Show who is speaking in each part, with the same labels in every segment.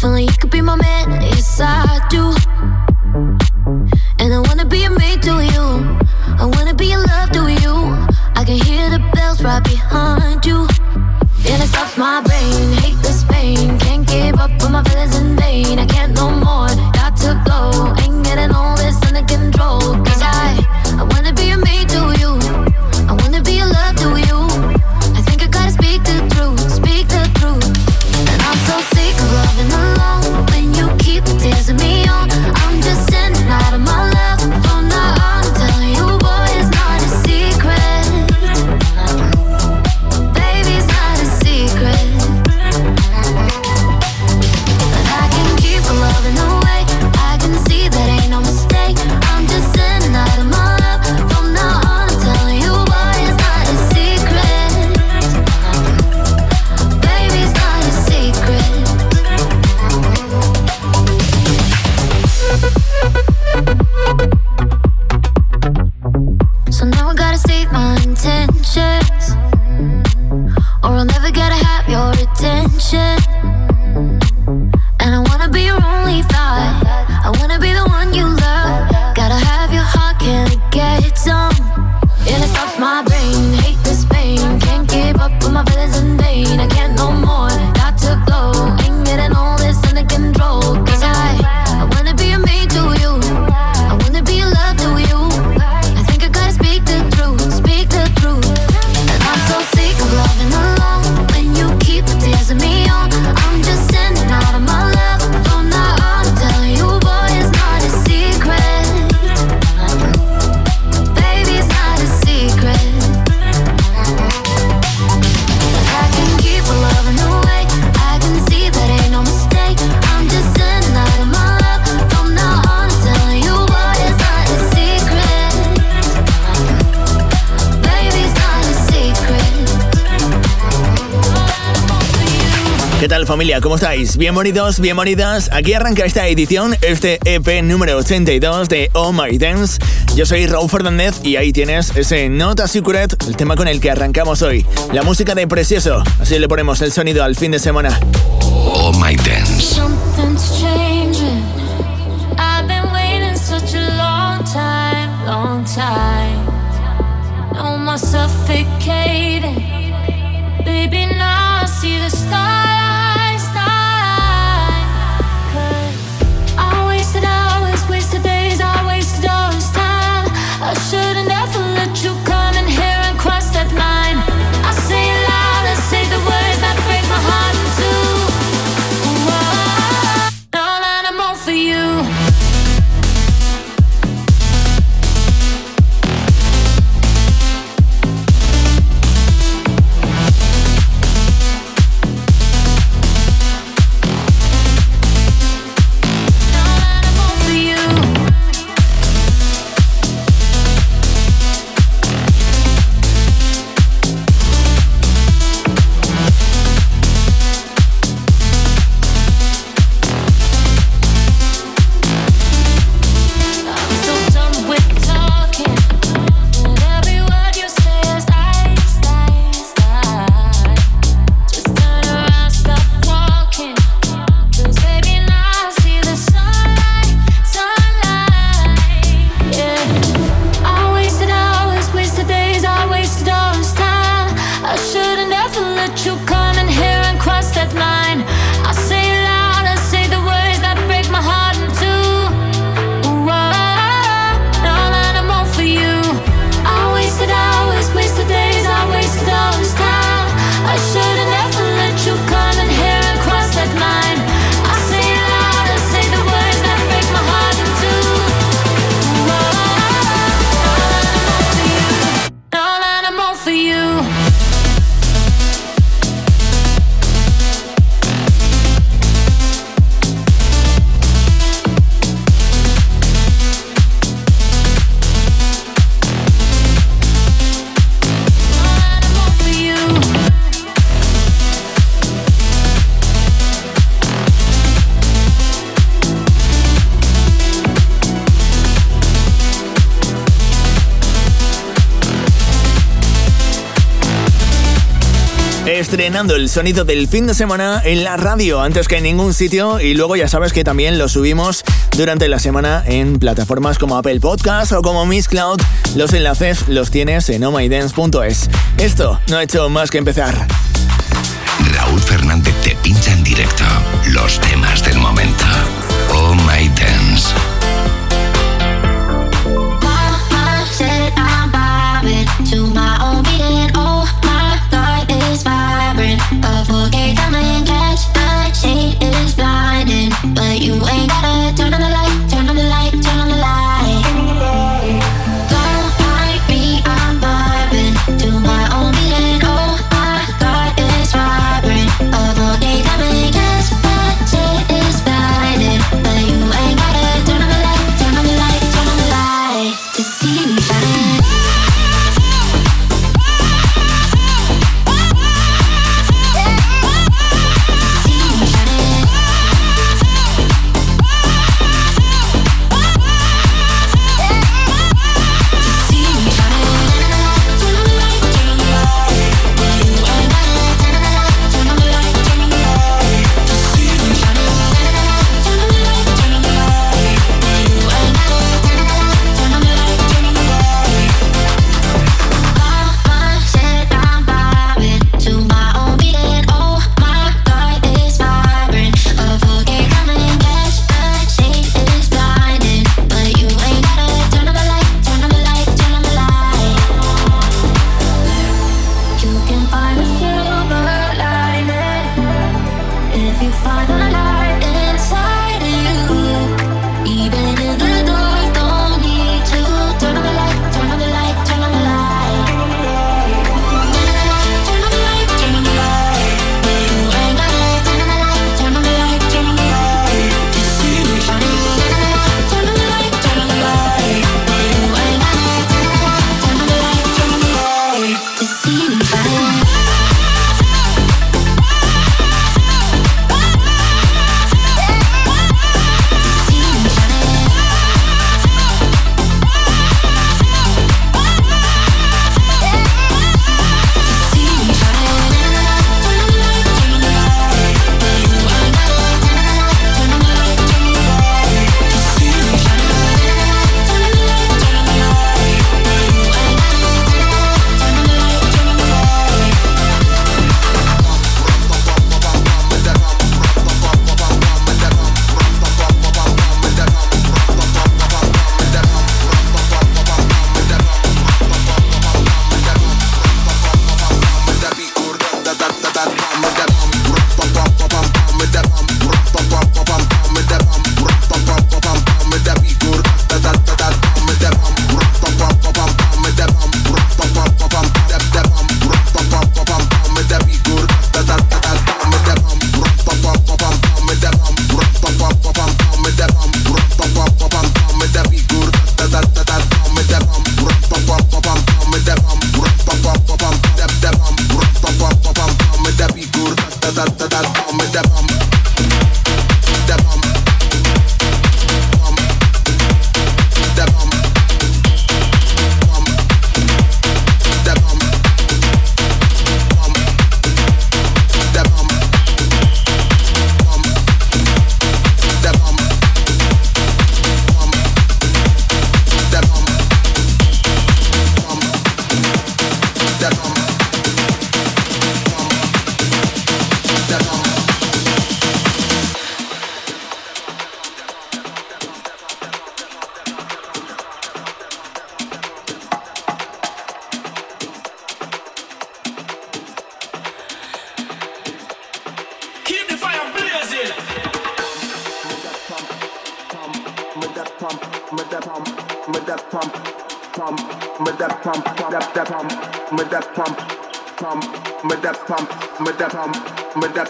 Speaker 1: Feeling you could be my man, yes I do. And I wanna be a mate to you. I wanna be in love to you. I can hear the bells right behind you. And it stops my brain, hate this pain. Can't give up on my feelings in vain. I can't no more, got to go. Ain't getting all this under control. Cause I, I wanna be a mate.
Speaker 2: familia, ¿cómo estáis? Bienvenidos, bienvenidas. Aquí arranca esta edición, este EP número 82 de Oh My Dance. Yo soy Raúl Fernández y ahí tienes ese Nota Secret, el tema con el que arrancamos hoy. La música de Precioso, así le ponemos el sonido al fin de semana.
Speaker 3: Oh My Dance.
Speaker 1: suffocate
Speaker 2: estrenando el sonido del fin de semana en la radio antes que en ningún sitio y luego ya sabes que también lo subimos durante la semana en plataformas como Apple Podcast o como Miss Cloud. Los enlaces los tienes en omydance.es. Esto no ha hecho más que empezar.
Speaker 1: Raúl Fernández te pincha en directo los temas del momento.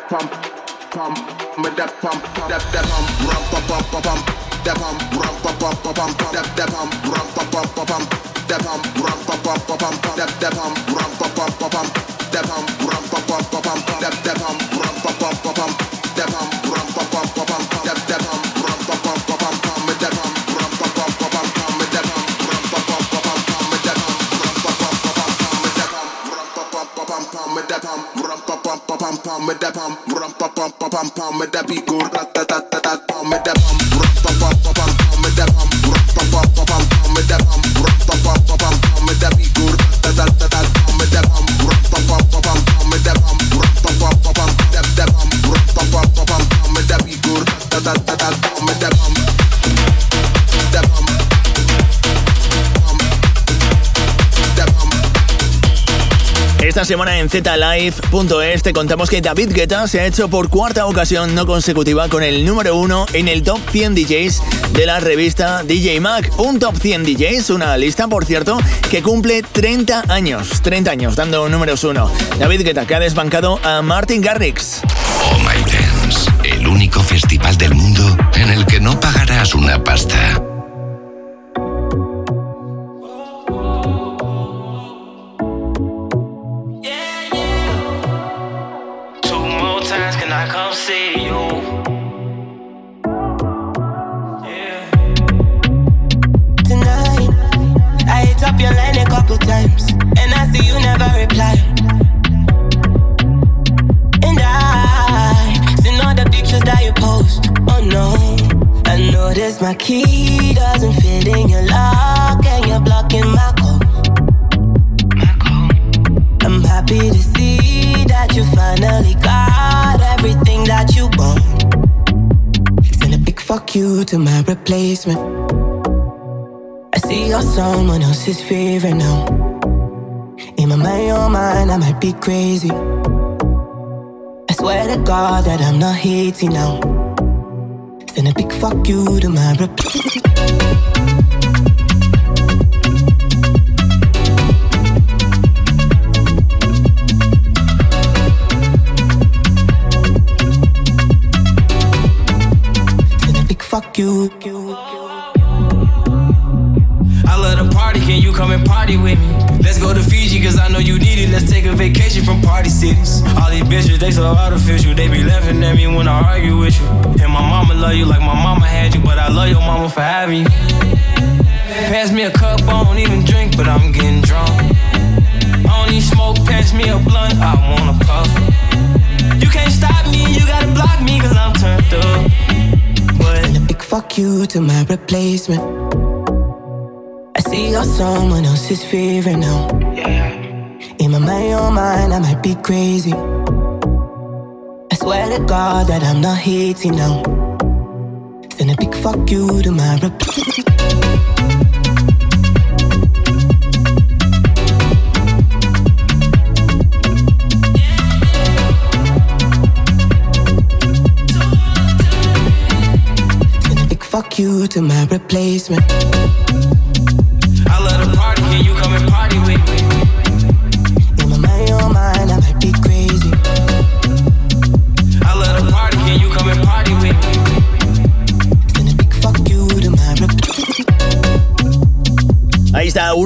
Speaker 4: pump pump ma
Speaker 1: da pump da da pump rum
Speaker 5: pump pump pump da pump rum pump pump pump da da pump rum pump pump pump da pump rum pump pump pump da da pump. pam, ram pam pam pam pam pam, me da go
Speaker 2: rat. Semana en zlive.es te contamos que David Guetta se ha hecho por cuarta ocasión no consecutiva con el número uno en el top 100 DJs de la revista DJ Mag. Un top 100 DJs, una lista, por cierto, que cumple 30 años. 30 años dando números uno. David Guetta que ha desbancado a Martin Garrix.
Speaker 1: Oh My Dance, el único festival del mundo en el que no pagarás una pasta.
Speaker 6: Replacement. I see you're someone else's favorite now. In my mind, your mind, I might be crazy. I swear to God that I'm not hating now. Then a big fuck you to my rep. you.
Speaker 7: I love the party, can you come and party with me? Let's go to Fiji, cause I know you need it. Let's take a vacation from party cities. All these bitches, they so artificial. They be laughing at me when I argue with you. And my mama love you like my mama had you, but I love your mama for having you. Pass me a cup, I don't even drink, but I'm getting drunk. I don't need smoke, pass me a blunt, I wanna puff. You can't stop me, you gotta block me, cause I'm turned up.
Speaker 6: Fuck you to my replacement. I see you're someone else's favorite now. In my mind, your mind, I might be crazy I swear to God that I'm not hating now. Send a big fuck you to my rep. you to my replacement.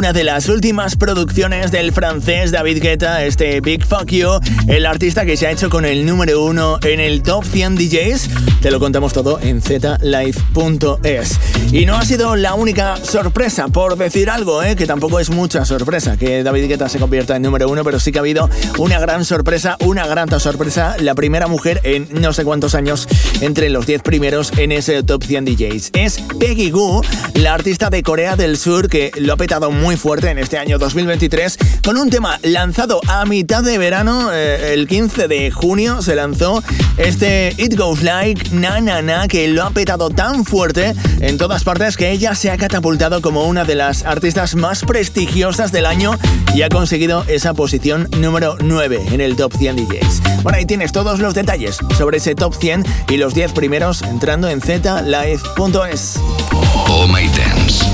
Speaker 2: Una de las últimas producciones del francés David Guetta, este Big Fuck You, el artista que se ha hecho con el número uno en el Top 100 DJs. Te lo contamos todo en zlive.es. Y no ha sido la única sorpresa, por decir algo, ¿eh? que tampoco es mucha sorpresa que David Guetta se convierta en número uno, pero sí que ha habido una gran sorpresa, una gran sorpresa, la primera mujer en no sé cuántos años entre los 10 primeros en ese Top 100 DJs. Es Peggy Goo, la artista de Corea del Sur que lo ha petado muy fuerte en este año 2023 con un tema lanzado a mitad de verano, eh, el 15 de junio se lanzó este It Goes Like Na Na Na que lo ha petado tan fuerte en todas partes que ella se ha catapultado como una de las artistas más prestigiosas del año y ha conseguido esa posición número 9 en el Top 100 DJs. Bueno, ahí tienes todos los detalles sobre ese Top 100 y los 10 primeros entrando en zlive.es.
Speaker 1: Oh My Dance.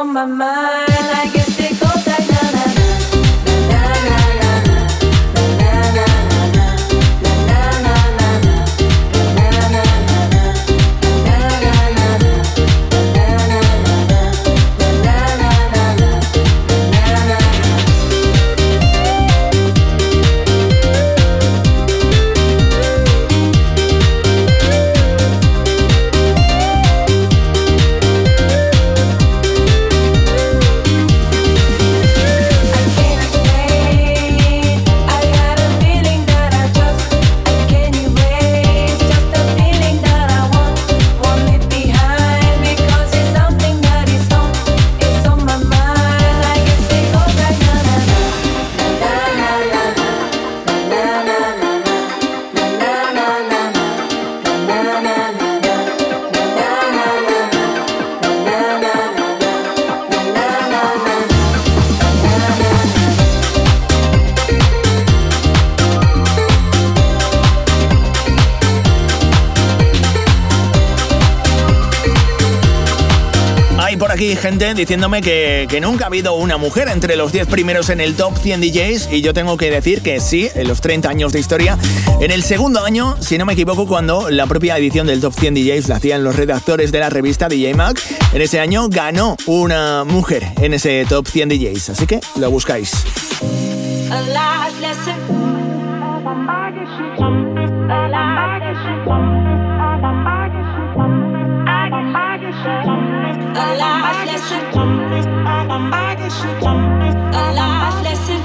Speaker 7: On my mind. I guess
Speaker 2: gente diciéndome que, nunca ha habido una mujer entre los 10 primeros en el top 100 DJs y yo tengo que decir que sí, en los 30 años de historia. En el segundo año, si no me equivoco, cuando la propia edición del top 100 DJs la hacían los redactores de la revista DJ Mag, en ese año ganó una mujer en ese top 100 DJs, así que lo buscáis.
Speaker 7: Life lesson. A life lesson.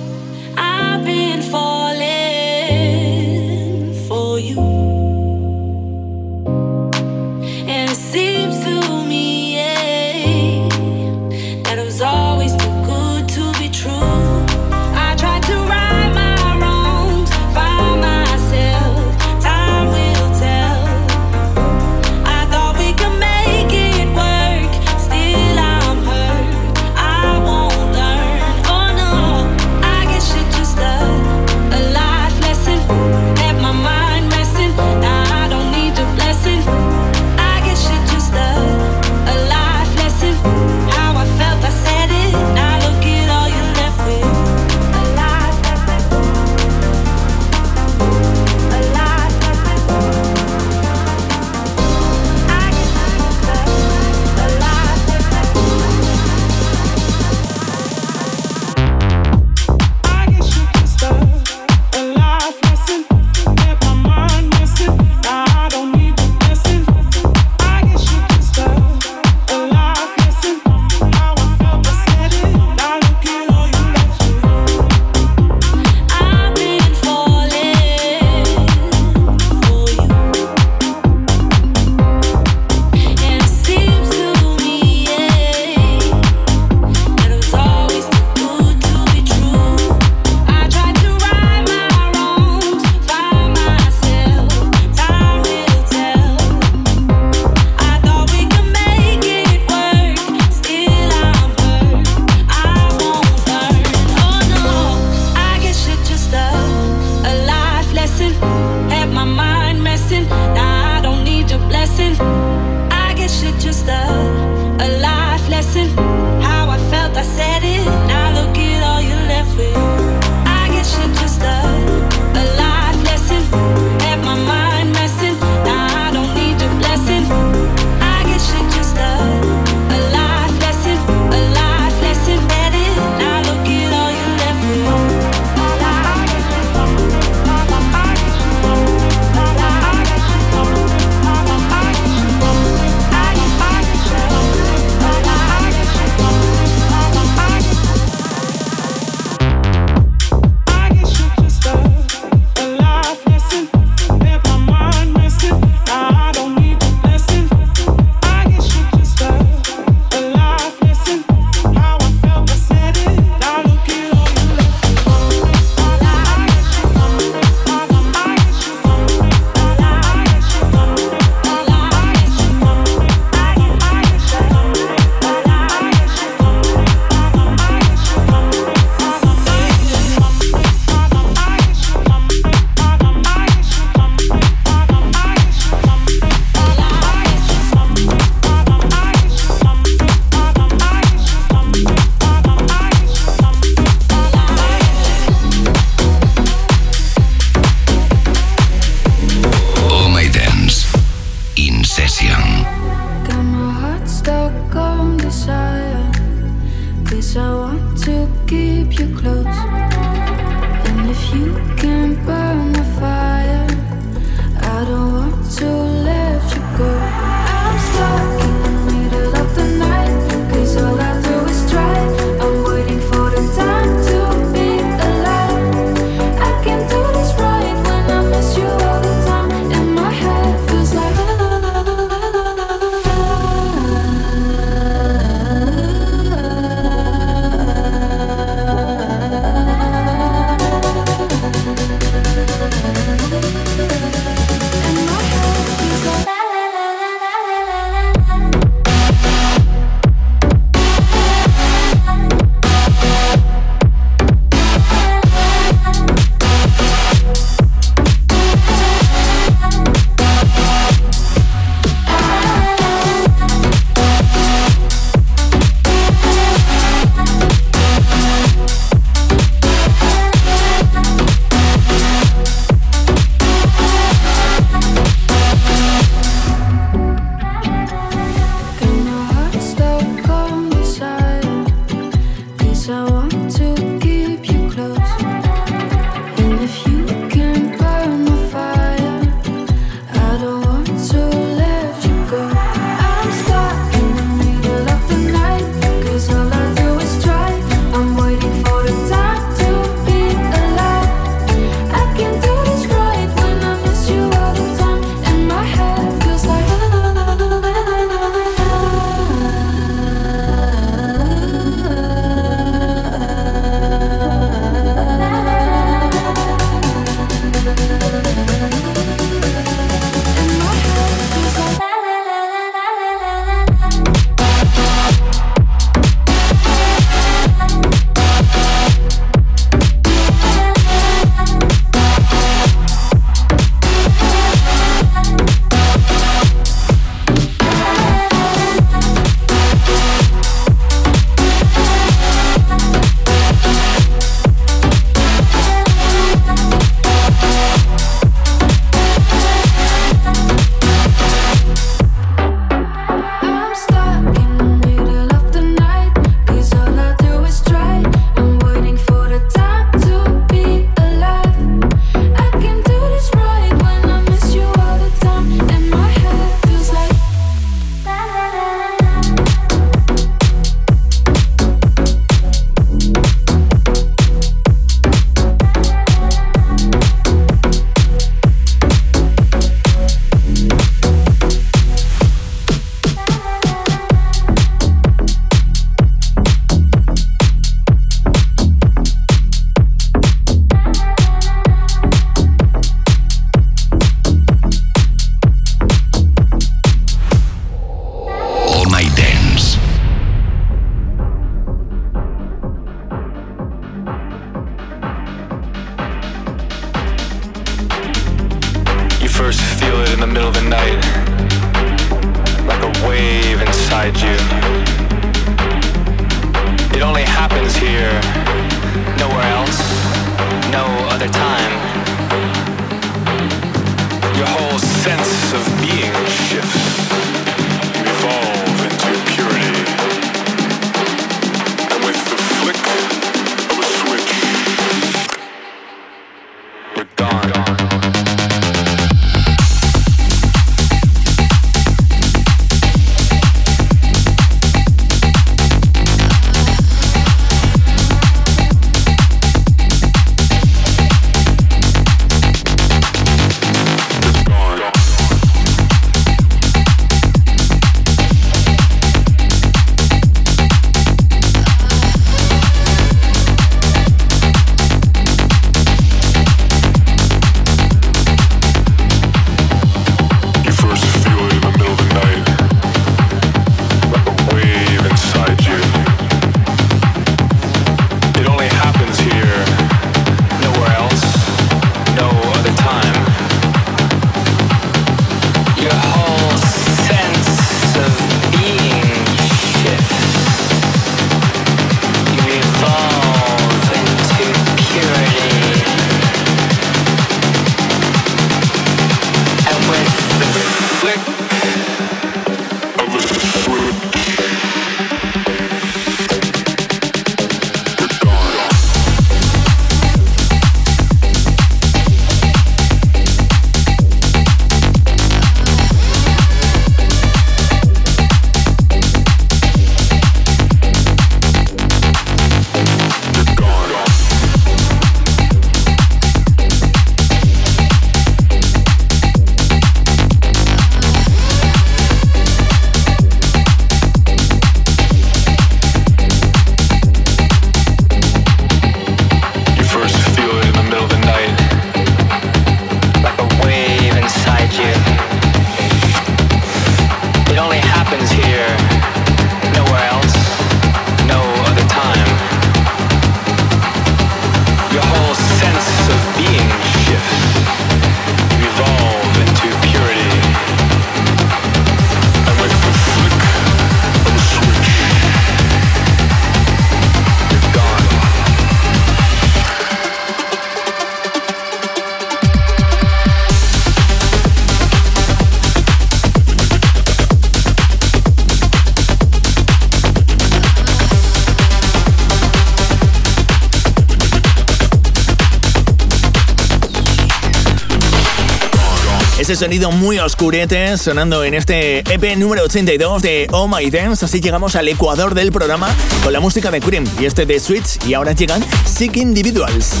Speaker 2: Sonido muy oscurete sonando en este EP número 82 de Oh My Dance. Así llegamos al ecuador del programa con la música de Cream y este de Switch. Y ahora llegan Sick Individuals.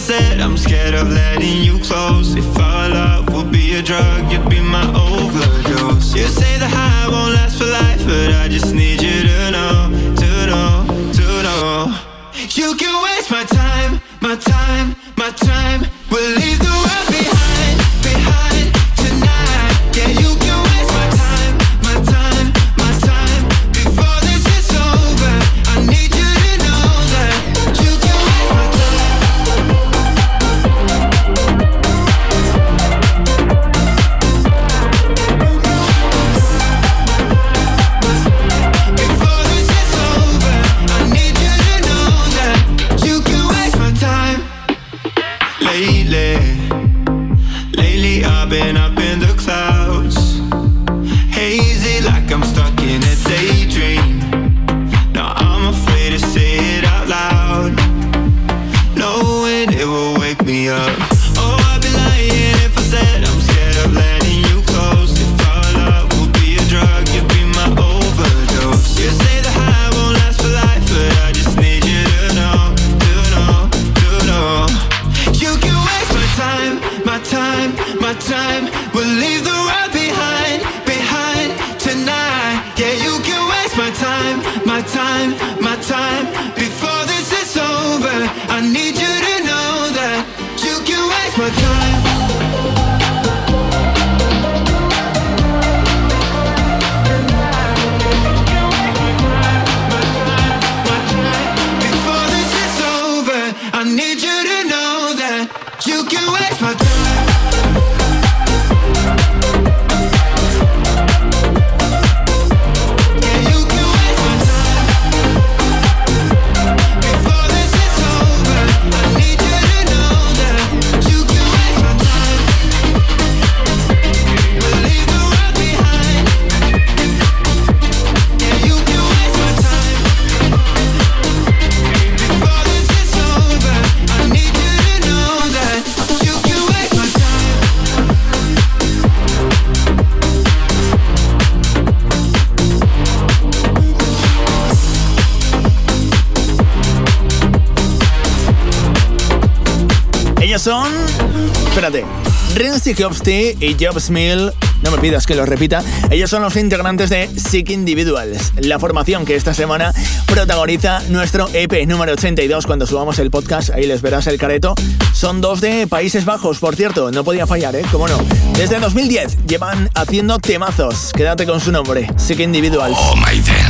Speaker 8: Said I'm scared of letting you close. If our love would be a drug, you'd be my overdose. You say the high won't last for life, but I just need you to know, to know, to know. You can waste my time, my time, my time. We'll leave the world my time.
Speaker 2: Renzi Hofste y Jobs Mill. No me pidas que lo repita. Ellos son los integrantes de Sick Individuals, la formación que esta semana protagoniza nuestro EP número 82. Cuando subamos el podcast, ahí les verás el careto. Son dos de Países Bajos, por cierto, no podía fallar, ¿eh? ¿Cómo no? Desde 2010 llevan haciendo temazos. Quédate con su nombre, Sick Individuals.
Speaker 1: Oh My Dance.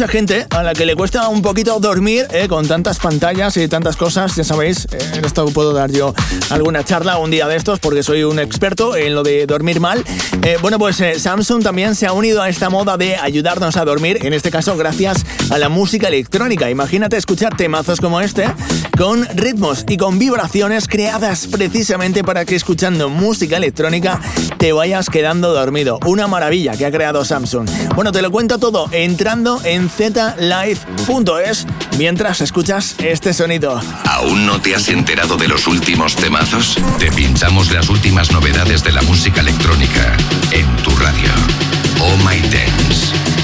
Speaker 2: Mucha gente a la que le cuesta un poquito dormir eh, con tantas pantallas y tantas cosas, ya sabéis, eh, en esto puedo dar yo alguna charla un día de estos porque soy un experto en lo de dormir mal. Eh, bueno, pues Samsung también se ha unido a esta moda de ayudarnos a dormir, en este caso gracias a la música electrónica. Imagínate escuchar temazos como este con ritmos y con vibraciones creadas precisamente para que escuchando música electrónica te vayas quedando dormido. Una maravilla que ha creado Samsung. Bueno, te lo cuento todo entrando en zlive.es mientras escuchas este sonido.
Speaker 1: ¿Aún no te has enterado de los últimos temazos? Te pinchamos las últimas novedades de la música electrónica en tu radio. Oh My Dance.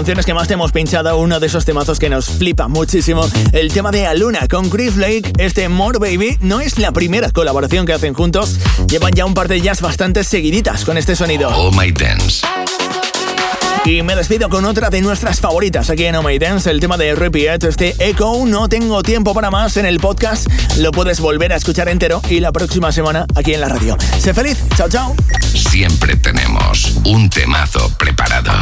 Speaker 2: Canciones que más te hemos pinchado, uno de esos temazos que nos flipa muchísimo, el tema de Aluna con Chris Lake, este More Baby, no es la primera colaboración que hacen juntos, llevan ya un par de jazz bastante seguiditas con este sonido.
Speaker 1: Oh My Dance.
Speaker 2: Y me despido con otra de nuestras favoritas aquí en Oh My Dance, el tema de Repeat, este Echo. No tengo tiempo para más en el podcast. Lo puedes volver a escuchar entero y la próxima semana aquí en la radio. Sé feliz. Chao, chao.
Speaker 1: Siempre tenemos un temazo preparado.